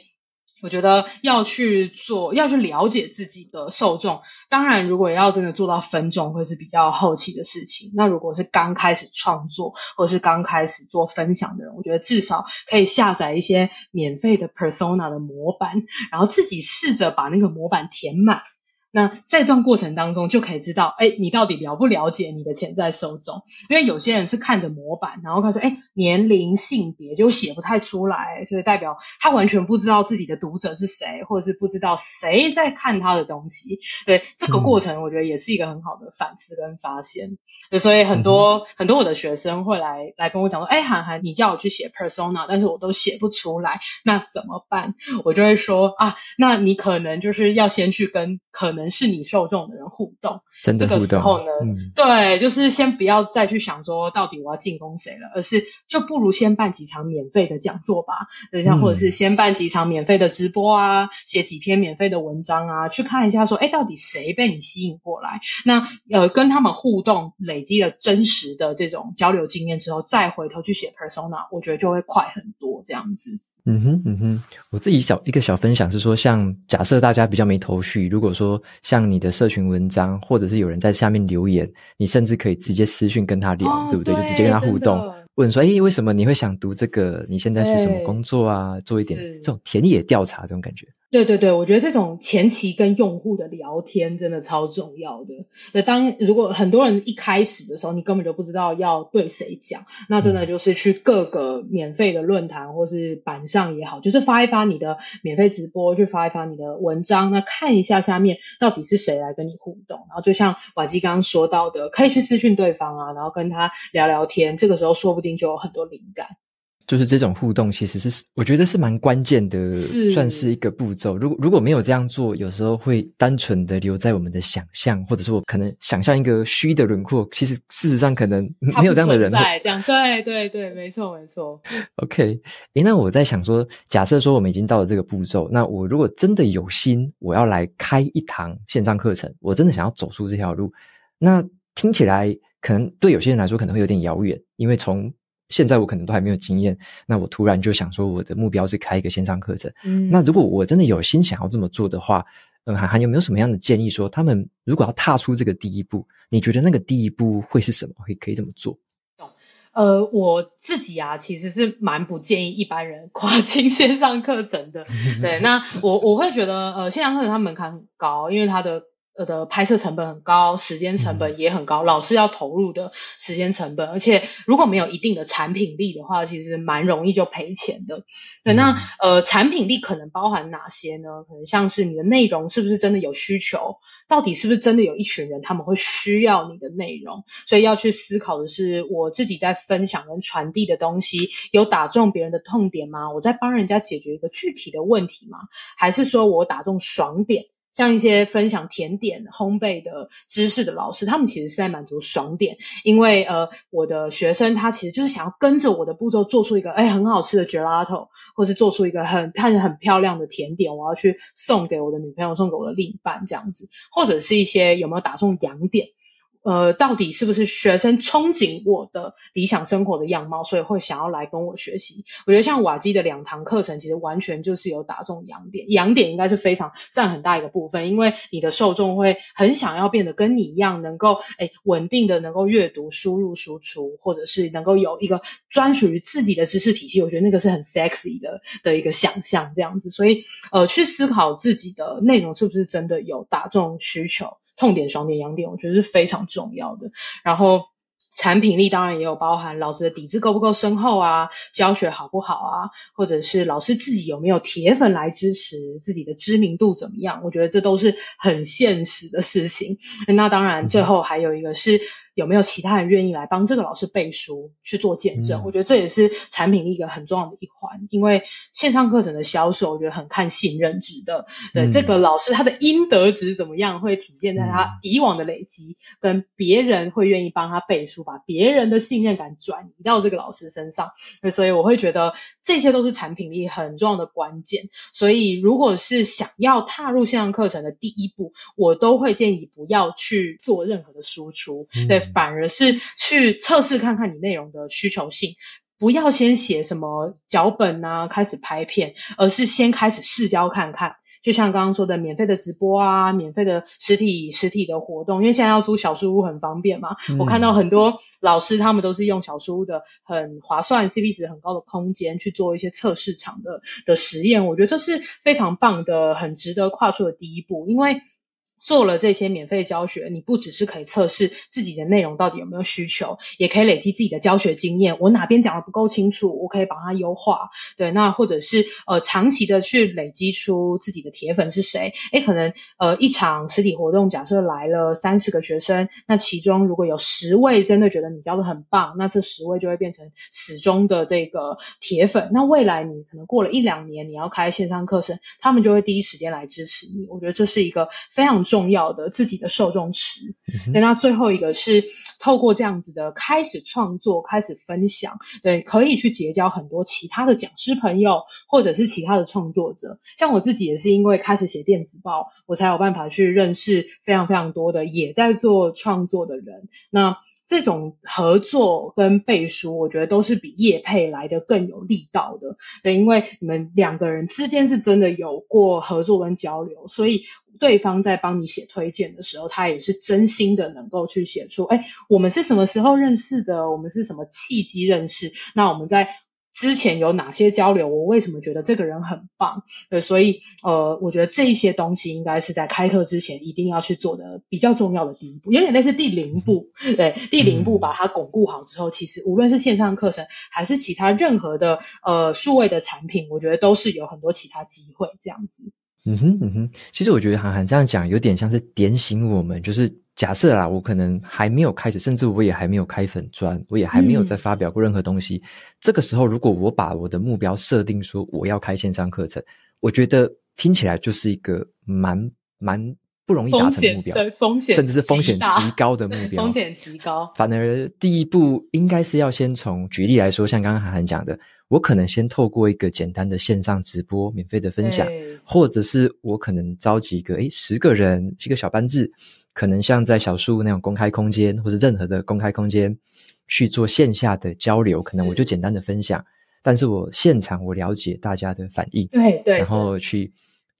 我觉得要去做，要去了解自己的受众。当然，如果要真的做到分众，会是比较后期的事情。那如果是刚开始创作，或是刚开始做分享的人，我觉得至少可以下载一些免费的 Persona 的模板，然后自己试着把那个模板填满。那在这段过程当中，就可以知道，哎，你到底了不了解你的潜在受众？因为有些人是看着模板，然后他说，哎，年龄、性别就写不太出来，所以代表他完全不知道自己的读者是谁，或者是不知道谁在看他的东西。对，这个过程，我觉得也是一个很好的反思跟发现。所以很多、嗯、很多我的学生会来来跟我讲说，哎，涵涵，你叫我去写 persona，但是我都写不出来，那怎么办？我就会说啊，那你可能就是要先去跟可能。可能是你受众的人互动，真的互动。这个时候呢，嗯、对，就是先不要再去想说到底我要进攻谁了，而是就不如先办几场免费的讲座吧，等一下，或者是先办几场免费的直播啊，写几篇免费的文章啊，去看一下说，哎，到底谁被你吸引过来？那呃，跟他们互动，累积了真实的这种交流经验之后，再回头去写 persona，我觉得就会快很多，这样子。嗯哼嗯哼，我自己小一个小分享是说，像假设大家比较没头绪，如果说像你的社群文章，或者是有人在下面留言，你甚至可以直接私讯跟他聊，哦、对不对？对就直接跟他互动，问说，诶，为什么你会想读这个？你现在是什么工作啊？做一点这种田野调查这种感觉。对对对，我觉得这种前期跟用户的聊天真的超重要的。那当如果很多人一开始的时候，你根本就不知道要对谁讲，那真的就是去各个免费的论坛或是板上也好，就是发一发你的免费直播，去发一发你的文章，那看一下下面到底是谁来跟你互动。然后就像瓦基刚刚说到的，可以去私讯对方啊，然后跟他聊聊天，这个时候说不定就有很多灵感。就是这种互动，其实是我觉得是蛮关键的，是算是一个步骤。如果如果没有这样做，有时候会单纯的留在我们的想象，或者是我可能想象一个虚的轮廓，其实事实上可能没有这样的人在这样。对对对，没错没错。OK，诶，那我在想说，假设说我们已经到了这个步骤，那我如果真的有心，我要来开一堂线上课程，我真的想要走出这条路，那听起来可能对有些人来说可能会有点遥远，因为从现在我可能都还没有经验，那我突然就想说，我的目标是开一个线上课程。嗯，那如果我真的有心想要这么做的话，嗯，涵涵有没有什么样的建议？说他们如果要踏出这个第一步，你觉得那个第一步会是什么？可以可以怎么做？呃，我自己啊，其实是蛮不建议一般人跨进线上课程的。对，那我我会觉得，呃，线上课程它门槛很高，因为它的。呃的拍摄成本很高，时间成本也很高，老师要投入的时间成本，而且如果没有一定的产品力的话，其实蛮容易就赔钱的。对，那呃产品力可能包含哪些呢？可能像是你的内容是不是真的有需求，到底是不是真的有一群人他们会需要你的内容，所以要去思考的是，我自己在分享跟传递的东西有打中别人的痛点吗？我在帮人家解决一个具体的问题吗？还是说我打中爽点？像一些分享甜点烘焙的知识的老师，他们其实是在满足爽点，因为呃，我的学生他其实就是想要跟着我的步骤做出一个哎很好吃的 gelato，或是做出一个很看着很漂亮的甜点，我要去送给我的女朋友，送给我的另一半这样子，或者是一些有没有打中痒点。呃，到底是不是学生憧憬我的理想生活的样貌，所以会想要来跟我学习？我觉得像瓦基的两堂课程，其实完全就是有打中痒点，痒点应该是非常占很大一个部分，因为你的受众会很想要变得跟你一样，能够诶稳定的能够阅读、输入、输出，或者是能够有一个专属于自己的知识体系。我觉得那个是很 sexy 的的一个想象，这样子。所以呃，去思考自己的内容是不是真的有打中需求。痛点、爽点、痒点，我觉得是非常重要的。然后产品力当然也有包含老师的底子够不够深厚啊，教学好不好啊，或者是老师自己有没有铁粉来支持，自己的知名度怎么样？我觉得这都是很现实的事情。那当然，最后还有一个是。有没有其他人愿意来帮这个老师背书去做见证？嗯、我觉得这也是产品力一个很重要的一环，因为线上课程的销售，我觉得很看信任值的。对、嗯、这个老师他的应得值怎么样，会体现在他以往的累积，跟别人会愿意帮他背书，把别人的信任感转移到这个老师身上。所以我会觉得这些都是产品力很重要的关键。所以如果是想要踏入线上课程的第一步，我都会建议不要去做任何的输出。嗯、对。反而是去测试看看你内容的需求性，不要先写什么脚本啊，开始拍片，而是先开始试教看看。就像刚刚说的，免费的直播啊，免费的实体实体的活动，因为现在要租小书屋很方便嘛。嗯、我看到很多老师他们都是用小书屋的很划算、CP 值很高的空间去做一些测试场的的实验，我觉得这是非常棒的，很值得跨出的第一步，因为。做了这些免费教学，你不只是可以测试自己的内容到底有没有需求，也可以累积自己的教学经验。我哪边讲的不够清楚，我可以把它优化。对，那或者是呃长期的去累积出自己的铁粉是谁？诶，可能呃一场实体活动，假设来了三十个学生，那其中如果有十位真的觉得你教的很棒，那这十位就会变成始终的这个铁粉。那未来你可能过了一两年，你要开线上课程，他们就会第一时间来支持你。我觉得这是一个非常。重要的自己的受众池，对，那最后一个是透过这样子的开始创作，开始分享，对，可以去结交很多其他的讲师朋友，或者是其他的创作者。像我自己也是因为开始写电子报，我才有办法去认识非常非常多的也在做创作的人。那这种合作跟背书，我觉得都是比业配来的更有力道的。对，因为你们两个人之间是真的有过合作跟交流，所以对方在帮你写推荐的时候，他也是真心的能够去写出，哎，我们是什么时候认识的？我们是什么契机认识？那我们在。之前有哪些交流？我为什么觉得这个人很棒？对，所以呃，我觉得这一些东西应该是在开课之前一定要去做的比较重要的第一步，有点类似第零步。对，第零步把它巩固好之后，其实无论是线上课程还是其他任何的呃数位的产品，我觉得都是有很多其他机会这样子。嗯哼嗯哼，其实我觉得韩寒这样讲有点像是点醒我们，就是假设啦，我可能还没有开始，甚至我也还没有开粉砖，我也还没有在发表过任何东西。嗯、这个时候，如果我把我的目标设定说我要开线上课程，我觉得听起来就是一个蛮蛮不容易达成的目标，对，风险甚至是风险极高的目标，风险极高。反而第一步应该是要先从举例来说，像刚刚韩寒讲的。我可能先透过一个简单的线上直播，免费的分享，或者是我可能召集一个诶十个人，一个小班制，可能像在小树那种公开空间，或者任何的公开空间去做线下的交流，可能我就简单的分享，但是我现场我了解大家的反应，对对，然后去。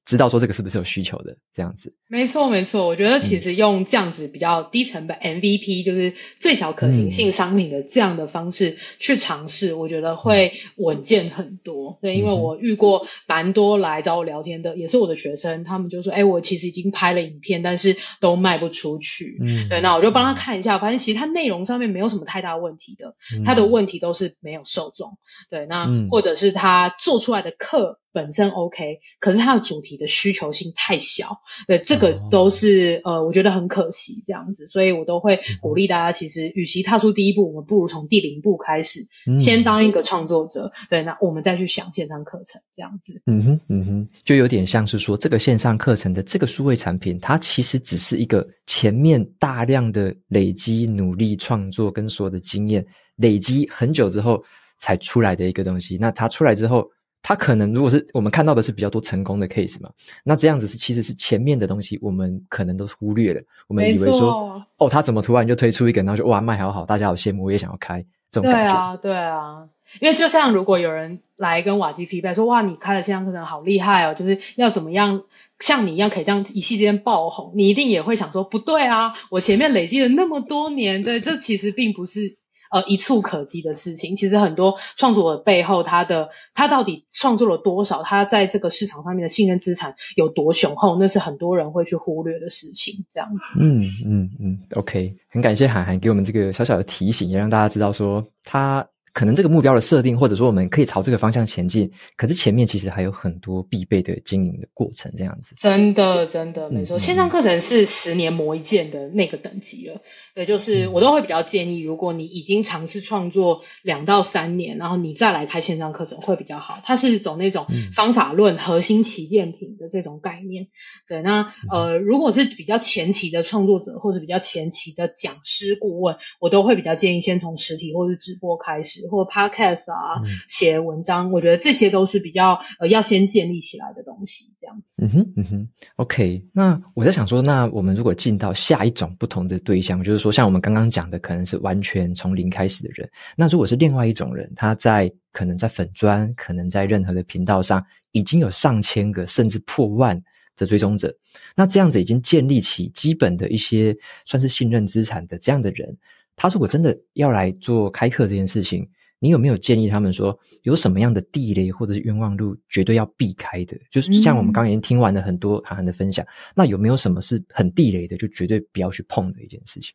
知道说这个是不是有需求的这样子？没错没错，我觉得其实用这样子比较低成本 MVP，、嗯、就是最小可行性商品的这样的方式去尝试，我觉得会稳健很多。对，因为我遇过蛮多来找我聊天的，也是我的学生，他们就说：“哎，我其实已经拍了影片，但是都卖不出去。”嗯，对，那我就帮他看一下，发现其实他内容上面没有什么太大问题的，他的问题都是没有受众。对，那或者是他做出来的课。本身 OK，可是它的主题的需求性太小，对，这个都是、哦、呃，我觉得很可惜这样子，所以我都会鼓励大家，其实与其踏出第一步，我们不如从第零步开始，嗯、先当一个创作者，对，那我们再去想线上课程这样子。嗯哼，嗯哼，就有点像是说，这个线上课程的这个数位产品，它其实只是一个前面大量的累积、努力创作跟所有的经验累积很久之后才出来的一个东西。那它出来之后。他可能如果是我们看到的是比较多成功的 case 嘛，那这样子是其实是前面的东西，我们可能都忽略了。我们以为说，哦，他怎么突然就推出一个，然后就哇卖好好，大家好羡慕，我也想要开这种感觉。对啊，对啊，因为就像如果有人来跟瓦基 feedback 说，哇，你开的线上课程好厉害哦，就是要怎么样像你一样可以这样一夕之间爆红，你一定也会想说，不对啊，我前面累积了那么多年，对，这其实并不是。呃，一触可及的事情，其实很多创作的背后，他的他到底创作了多少？他在这个市场上面的信任资产有多雄厚？那是很多人会去忽略的事情。这样子，嗯嗯嗯，OK，很感谢涵涵给我们这个小小的提醒，也让大家知道说他。可能这个目标的设定，或者说我们可以朝这个方向前进，可是前面其实还有很多必备的经营的过程，这样子。真的，真的没错。嗯、线上课程是十年磨一剑的那个等级了。对，就是我都会比较建议，如果你已经尝试创作两到三年，然后你再来开线上课程会比较好。它是走那种方法论、核心旗舰品的这种概念。对，那呃，如果是比较前期的创作者，或者比较前期的讲师顾问，我都会比较建议先从实体或是直播开始。或 podcast 啊，写文章，嗯，我觉得这些都是比较呃要先建立起来的东西，这样。嗯哼，嗯哼，OK。那我在想说，那我们如果进到下一种不同的对象，就是说像我们刚刚讲的，可能是完全从零开始的人。那如果是另外一种人，他在可能在粉专，可能在任何的频道上，已经有上千个甚至破万的追踪者，那这样子已经建立起基本的一些算是信任资产的这样的人，他如果真的要来做开课这件事情，你有没有建议他们说，有什么样的地雷或者是冤枉路绝对要避开的？就是像我们刚刚已经听完了很多函函的分享，嗯，那有没有什么是很地雷的，就绝对不要去碰的一件事情？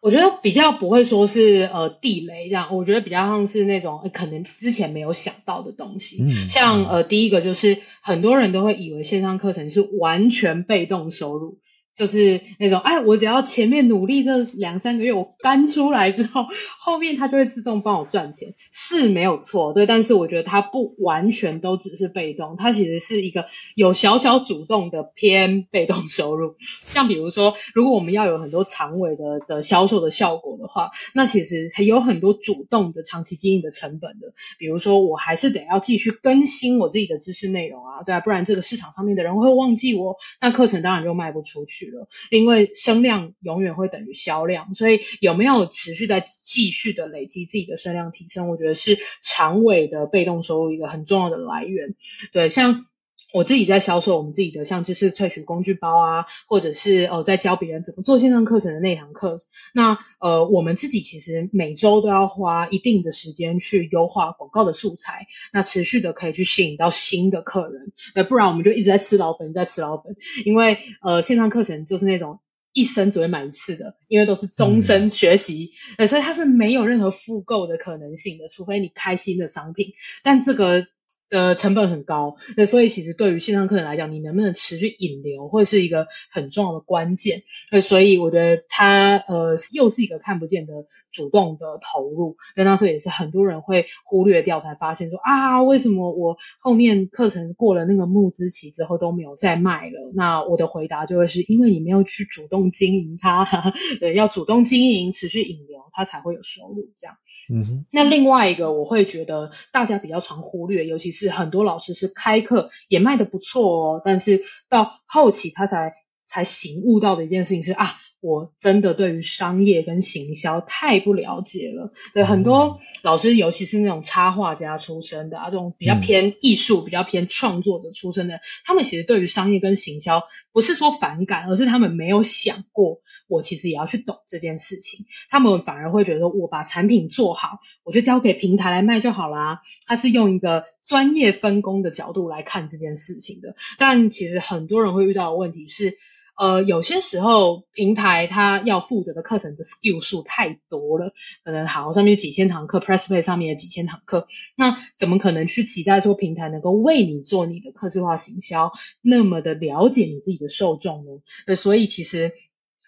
我觉得比较不会说是呃地雷这样，我觉得比较像是那种可能之前没有想到的东西。嗯，像呃第一个就是很多人都会以为线上课程是完全被动收入。就是那种，哎，我只要前面努力这两三个月，我干出来之后，后面它就会自动帮我赚钱，是没有错，对。但是我觉得它不完全都只是被动，它其实是一个有小小主动的偏被动收入。像比如说，如果我们要有很多长尾的的销售的效果的话，那其实还有很多主动的长期经营的成本的。比如说，我还是得要继续更新我自己的知识内容啊，对啊，不然这个市场上面的人会忘记我，那课程当然就卖不出去。因为声量永远会等于销量，所以有没有持续在继续的累积自己的声量提升，我觉得是长尾的被动收入一个很重要的来源。对，像。我自己在销售我们自己的像知识萃取工具包啊，或者是呃在教别人怎么做线上课程的那堂课，那呃我们自己其实每周都要花一定的时间去优化广告的素材，那持续的可以去吸引到新的客人，那不然我们就一直在吃老本，在吃老本，因为呃线上课程就是那种一生只会买一次的，因为都是终身学习，嗯，所以它是没有任何复购的可能性的，除非你开新的商品，但这个。的成本很高，那所以其实对于线上课程来讲，你能不能持续引流，会是一个很重要的关键。所以我觉得它呃又是一个看不见的主动的投入，那当时也是很多人会忽略掉，才发现说啊，为什么我后面课程过了那个募资期之后都没有再卖了？那我的回答就会是因为你没有去主动经营它，对，要主动经营，持续引流，它才会有收入。这样，嗯哼。那另外一个我会觉得大家比较常忽略，尤其是。是很多老师是开课也卖的不错哦，但是到后期他才才醒悟到的一件事情是啊，我真的对于商业跟行销太不了解了。对，很多老师，尤其是那种插画家出身的啊，这种比较偏艺术、比较偏创作者出身的，他们其实对于商业跟行销不是说反感，而是他们没有想过。我其实也要去懂这件事情，他们反而会觉得我把产品做好，我就交给平台来卖就好啦。他是用一个专业分工的角度来看这件事情的。但其实很多人会遇到的问题是，呃，有些时候平台它要负责的课程的 skill 数太多了，可能好上面有几千堂课，PressPlay 上面有几千堂课，那怎么可能去期待说平台能够为你做你的客制化行销，那么的了解你自己的受众呢？呃，所以其实。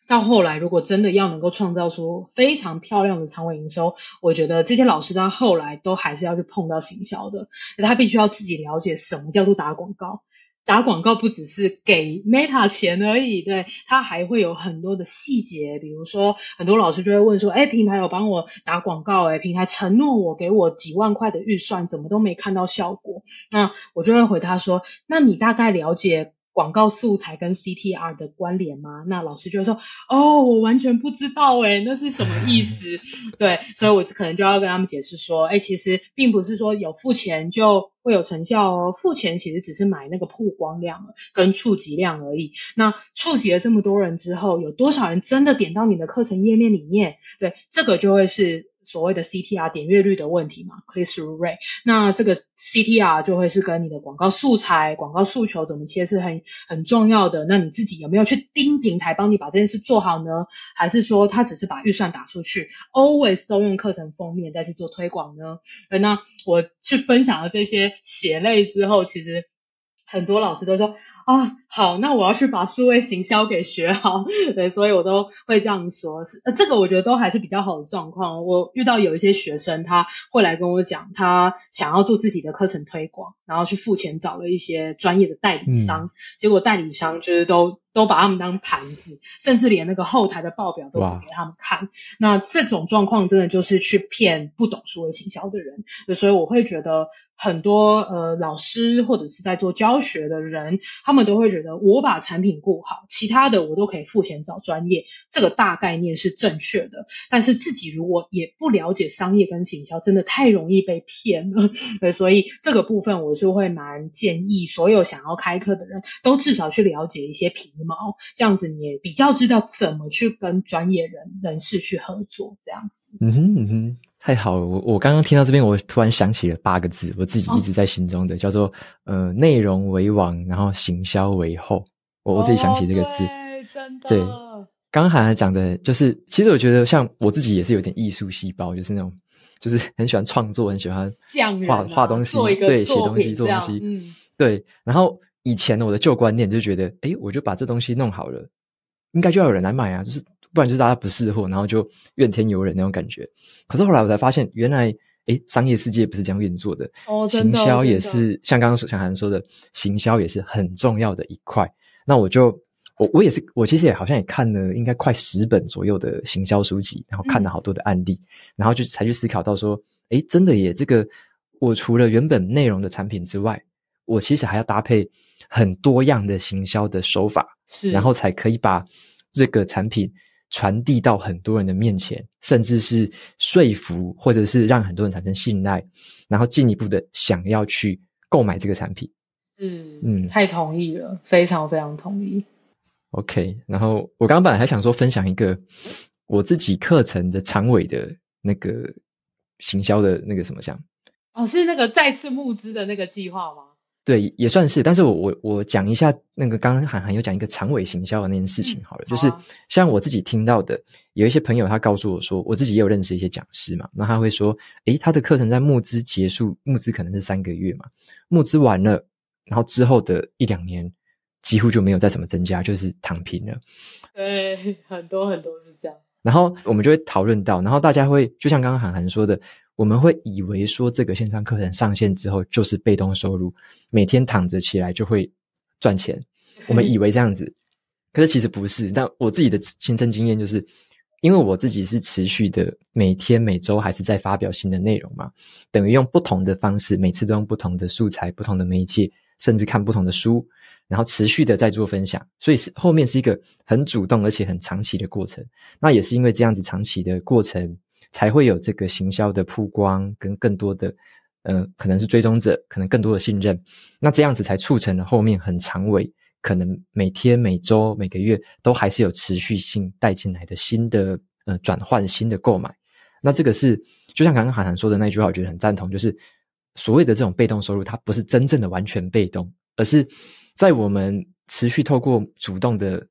到后来，如果真的要能够创造出非常漂亮的长尾营收，我觉得这些老师到后来都还是要去碰到行销的，他必须要自己了解什么叫做打广告。打广告不只是给 Meta 钱而已，对，它还会有很多的细节，比如说很多老师就会问说，哎，平台有帮我打广告，哎，平台承诺我给我几万块的预算，怎么都没看到效果？那我就会回他说，那你大概了解广告素材跟 CTR 的关联吗？那老师就会说：“哦，我完全不知道诶，那是什么意思？” 对，所以我可能就要跟他们解释说：“诶，其实并不是说有付钱就会有成效哦，付钱其实只是买那个曝光量跟触及量而已。那触及了这么多人之后，有多少人真的点到你的课程页面里面？对，这个就会是。”所谓的 CTR 点阅率的问题嘛，click through rate，那这个 CTR 就会是跟你的广告素材、广告诉求怎么切是很很重要的。那你自己有没有去盯平台帮你把这件事做好呢？还是说他只是把预算打出去，always 都用课程封面再去做推广呢？那我去分享了这些血泪之后，其实很多老师都说。啊，好，那我要去把数位行销给学好，对，所以我都会这样说。呃，这个我觉得都还是比较好的状况。我遇到有一些学生，他会来跟我讲，他想要做自己的课程推广，然后去付钱找了一些专业的代理商，嗯、结果代理商就是都。都把他们当盘子，甚至连那个后台的报表都不给他们看。那这种状况真的就是去骗不懂数位行销的人。所以我会觉得很多呃老师或者是在做教学的人，他们都会觉得我把产品顾好，其他的我都可以付钱找专业。这个大概念是正确的，但是自己如果也不了解商业跟行销，真的太容易被骗了。所以这个部分我是会蛮建议所有想要开课的人都至少去了解一些皮毛，这样子你也比较知道怎么去跟专业人人士去合作，这样子。嗯哼嗯哼，太好了！我我刚刚听到这边，我突然想起了八个字，我自己一直在心中的，哦、叫做呃内容为王，然后行销为后。我我自己想起这个字，哦、对，刚刚涵涵讲的就是，其实我觉得像我自己也是有点艺术细胞，就是那种就是 很喜欢创作，很喜欢画画东西，对，写东西，做东西，嗯，对，然后。以前我的旧观念就觉得，哎，我就把这东西弄好了，应该就要有人来买啊，就是不然就是大家不识货，然后就怨天尤人那种感觉。可是后来我才发现，原来诶，商业世界不是这样运作的。哦，行销也是像刚刚小韩说的，行销也是很重要的一块。那我就我我也是，我其实也好像也看了应该快十本左右的行销书籍，然后看了好多的案例，嗯、然后就才去思考到说，诶，真的耶，这个我除了原本内容的产品之外，我其实还要搭配。很多样的行销的手法，是，然后才可以把这个产品传递到很多人的面前，甚至是说服，或者是让很多人产生信赖，然后进一步的想要去购买这个产品。嗯嗯，太同意了，非常非常同意。OK，然后我刚刚本来还想说分享一个我自己课程的长尾的那个行销的那个什么项，哦，是那个再次募资的那个计划吗？对，也算是。但是我我我讲一下那个刚刚涵涵有讲一个长尾行销的那件事情好了，嗯、就是像我自己听到的，有一些朋友他告诉我说，我自己也有认识一些讲师嘛，那他会说，诶，他的课程在募资结束，募资可能是三个月嘛，募资完了，然后之后的一两年几乎就没有再什么增加，就是躺平了。对，很多很多是这样。然后我们就会讨论到，然后大家会就像刚刚涵涵说的。我们会以为说这个线上课程上线之后就是被动收入，每天躺着起来就会赚钱。我们以为这样子，可是其实不是。但我自己的亲身经验就是，因为我自己是持续的每天每周还是在发表新的内容嘛，等于用不同的方式，每次都用不同的素材、不同的媒介，甚至看不同的书，然后持续的在做分享，所以是后面是一个很主动而且很长期的过程。那也是因为这样子长期的过程。才会有这个行销的曝光跟更多的，呃，可能是追踪者，可能更多的信任，那这样子才促成了后面很长尾，可能每天、每周、每个月都还是有持续性带进来的新的呃转换、新的购买。那这个是就像刚刚涵涵说的那句话，我觉得很赞同，就是所谓的这种被动收入，它不是真正的完全被动，而是在我们持续透过主动的，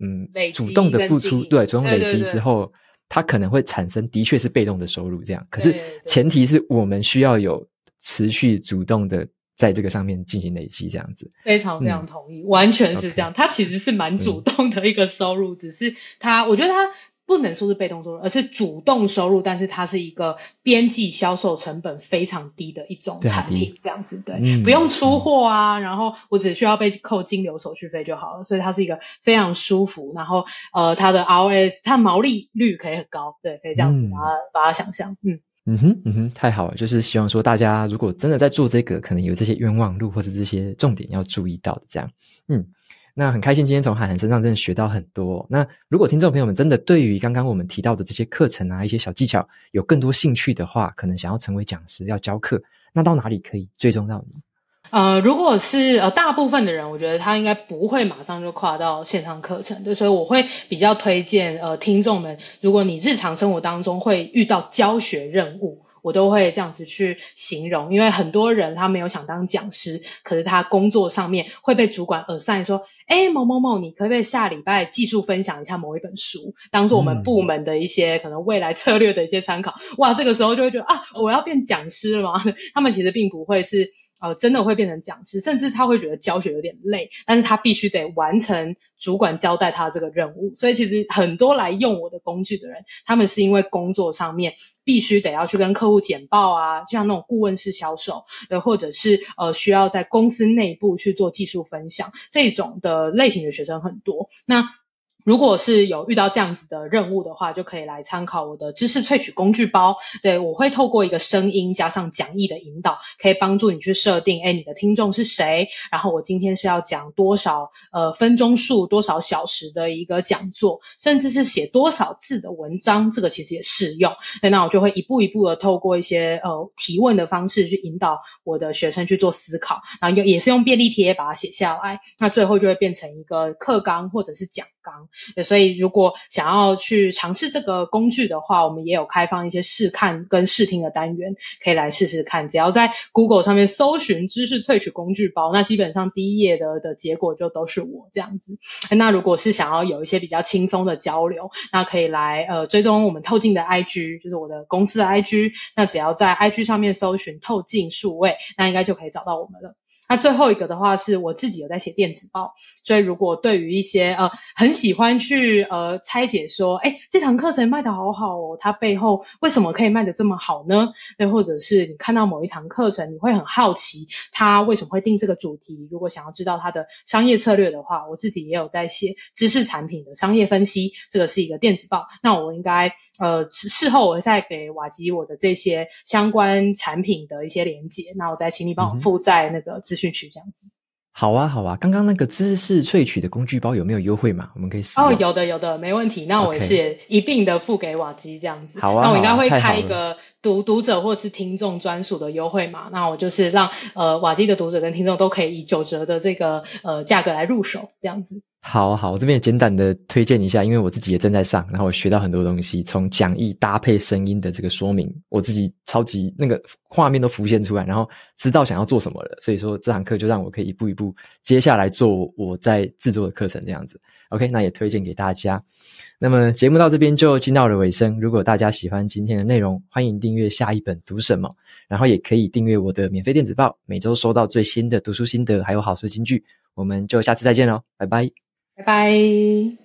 嗯，主动的付出，对，主动累积之后。它可能会产生，的确是被动的收入，这样。可是前提是我们需要有持续主动的在这个上面进行累积，这样子。非常非常同意，嗯、完全是这样。它其实是蛮主动的一个收入，嗯、只是它，我觉得它。不能说是被动收入，而是主动收入，但是它是一个边际销售成本非常低的一种产品，这样子对，嗯、不用出货啊，然后我只需要被扣金流手续费就好了，所以它是一个非常舒服，然后呃，它的 ROS 它毛利率可以很高，对，可以这样子把它、嗯、把它想象，嗯。嗯哼嗯哼，太好了，就是希望说大家如果真的在做这个，可能有这些冤枉路或者这些重点要注意到的，这样，嗯。那很开心，今天从涵涵身上真的学到很多。那如果听众朋友们真的对于刚刚我们提到的这些课程啊，一些小技巧有更多兴趣的话，可能想要成为讲师，要教课，那到哪里可以追踪到你？呃，如果是呃大部分的人，我觉得他应该不会马上就跨到线上课程的，所以我会比较推荐呃听众们，如果你日常生活当中会遇到教学任务。我都会这样子去形容，因为很多人他没有想当讲师，可是他工作上面会被主管耳塞说，诶，某某某，你可不可以下礼拜技术分享一下某一本书，当做我们部门的一些可能未来策略的一些参考。哇，这个时候就会觉得啊，我要变讲师了吗？他们其实并不会是。呃，真的会变成讲师，甚至他会觉得教学有点累，但是他必须得完成主管交代他这个任务。所以其实很多来用我的工具的人，他们是因为工作上面必须得要去跟客户简报啊，就像那种顾问式销售，呃，或者是呃需要在公司内部去做技术分享这种的类型的学生很多。那如果是有遇到这样子的任务的话，就可以来参考我的知识萃取工具包。对，我会透过一个声音加上讲义的引导，可以帮助你去设定，哎，你的听众是谁？然后我今天是要讲多少呃分钟数、多少小时的一个讲座，甚至是写多少字的文章，这个其实也适用。对，那我就会一步一步的透过一些呃提问的方式去引导我的学生去做思考，然后也也是用便利贴把它写下来，那最后就会变成一个课纲或者是讲纲。所以，如果想要去尝试这个工具的话，我们也有开放一些试看跟试听的单元，可以来试试看。只要在 Google 上面搜寻“知识萃取工具包”，那基本上第一页的的结果就都是我这样子。那如果是想要有一些比较轻松的交流，那可以来呃追踪我们透镜的 IG，就是我的公司的 IG。那只要在 IG 上面搜寻“透镜数位”，那应该就可以找到我们了。那最后一个的话是我自己有在写电子报，所以如果对于一些呃很喜欢去呃拆解说，哎这堂课程卖的好好哦，它背后为什么可以卖的这么好呢？又或者是你看到某一堂课程，你会很好奇它为什么会定这个主题？如果想要知道它的商业策略的话，我自己也有在写知识产品的商业分析，这个是一个电子报。那我应该呃事后我会再给瓦吉我的这些相关产品的一些连接，那我再请你帮我附在那个资讯区这样子，好啊，好啊。刚刚那个知识萃取的工具包有没有优惠嘛？我们可以使用。哦，有的，有的，没问题。那我也是一并的付给瓦基这样子。好啊，那我应该会开一个读读者或是听众专属的优惠嘛，那我就是让呃瓦基的读者跟听众都可以以九折的这个呃价格来入手，这样子。好好，我这边也简短的推荐一下，因为我自己也正在上，然后我学到很多东西，从讲义搭配声音的这个说明，我自己超级那个画面都浮现出来，然后知道想要做什么了。所以说这堂课就让我可以一步一步接下来做我在制作的课程这样子。OK，那也推荐给大家。那么节目到这边就进到了尾声。如果大家喜欢今天的内容，欢迎订阅下一本读什么，然后也可以订阅我的免费电子报，每周收到最新的读书心得还有好书金句。我们就下次再见喽，拜拜。拜拜。